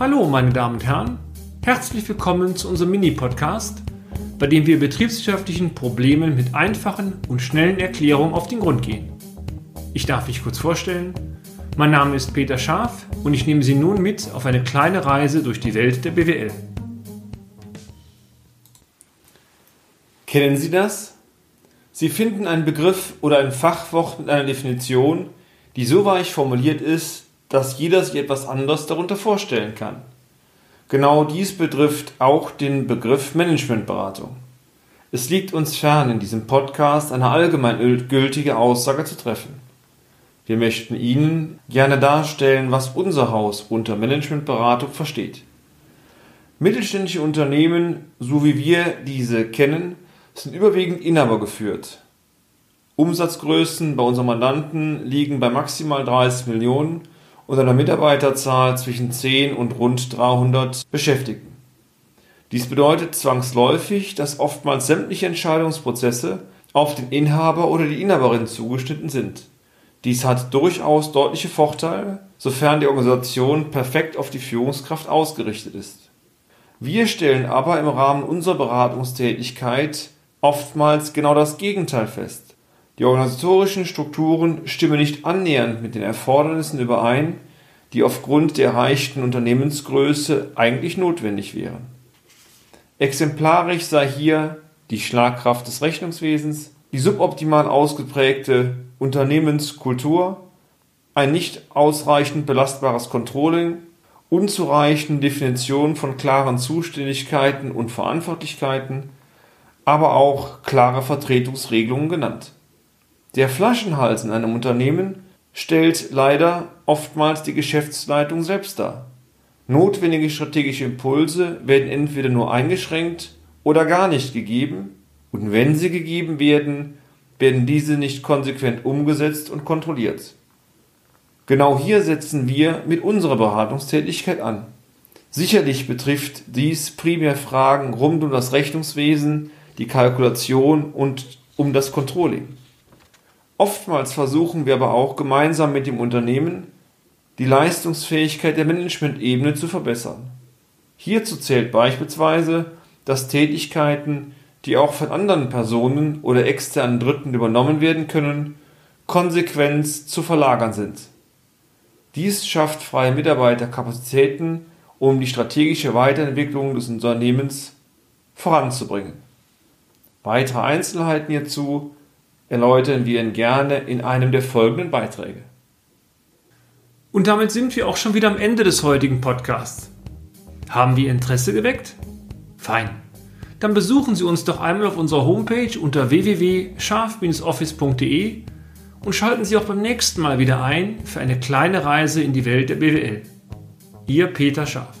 Hallo, meine Damen und Herren. Herzlich willkommen zu unserem Mini-Podcast, bei dem wir betriebswirtschaftlichen Problemen mit einfachen und schnellen Erklärungen auf den Grund gehen. Ich darf mich kurz vorstellen. Mein Name ist Peter Scharf und ich nehme Sie nun mit auf eine kleine Reise durch die Welt der BWL. Kennen Sie das? Sie finden einen Begriff oder ein Fachwort mit einer Definition, die so weich formuliert ist, dass jeder sich etwas anderes darunter vorstellen kann. Genau dies betrifft auch den Begriff Managementberatung. Es liegt uns fern, in diesem Podcast eine allgemeingültige Aussage zu treffen. Wir möchten Ihnen gerne darstellen, was unser Haus unter Managementberatung versteht. Mittelständische Unternehmen, so wie wir diese kennen, sind überwiegend Inhaber geführt. Umsatzgrößen bei unseren Mandanten liegen bei maximal 30 Millionen und einer Mitarbeiterzahl zwischen 10 und rund 300 Beschäftigten. Dies bedeutet zwangsläufig, dass oftmals sämtliche Entscheidungsprozesse auf den Inhaber oder die Inhaberin zugeschnitten sind. Dies hat durchaus deutliche Vorteile, sofern die Organisation perfekt auf die Führungskraft ausgerichtet ist. Wir stellen aber im Rahmen unserer Beratungstätigkeit oftmals genau das Gegenteil fest. Die organisatorischen Strukturen stimmen nicht annähernd mit den Erfordernissen überein, die aufgrund der erreichten Unternehmensgröße eigentlich notwendig wären. Exemplarisch sei hier die Schlagkraft des Rechnungswesens, die suboptimal ausgeprägte Unternehmenskultur, ein nicht ausreichend belastbares Controlling, unzureichende Definition von klaren Zuständigkeiten und Verantwortlichkeiten, aber auch klare Vertretungsregelungen genannt. Der Flaschenhals in einem Unternehmen stellt leider oftmals die Geschäftsleitung selbst dar. Notwendige strategische Impulse werden entweder nur eingeschränkt oder gar nicht gegeben, und wenn sie gegeben werden, werden diese nicht konsequent umgesetzt und kontrolliert. Genau hier setzen wir mit unserer Beratungstätigkeit an. Sicherlich betrifft dies primär Fragen rund um das Rechnungswesen, die Kalkulation und um das Controlling. Oftmals versuchen wir aber auch gemeinsam mit dem Unternehmen die Leistungsfähigkeit der Management-Ebene zu verbessern. Hierzu zählt beispielsweise, dass Tätigkeiten, die auch von anderen Personen oder externen Dritten übernommen werden können, konsequent zu verlagern sind. Dies schafft freie Mitarbeiterkapazitäten, um die strategische Weiterentwicklung des Unternehmens voranzubringen. Weitere Einzelheiten hierzu erläutern wir Ihnen gerne in einem der folgenden Beiträge. Und damit sind wir auch schon wieder am Ende des heutigen Podcasts. Haben wir Interesse geweckt? Fein. Dann besuchen Sie uns doch einmal auf unserer Homepage unter www.scharf-office.de und schalten Sie auch beim nächsten Mal wieder ein für eine kleine Reise in die Welt der BWL. Ihr Peter Scharf.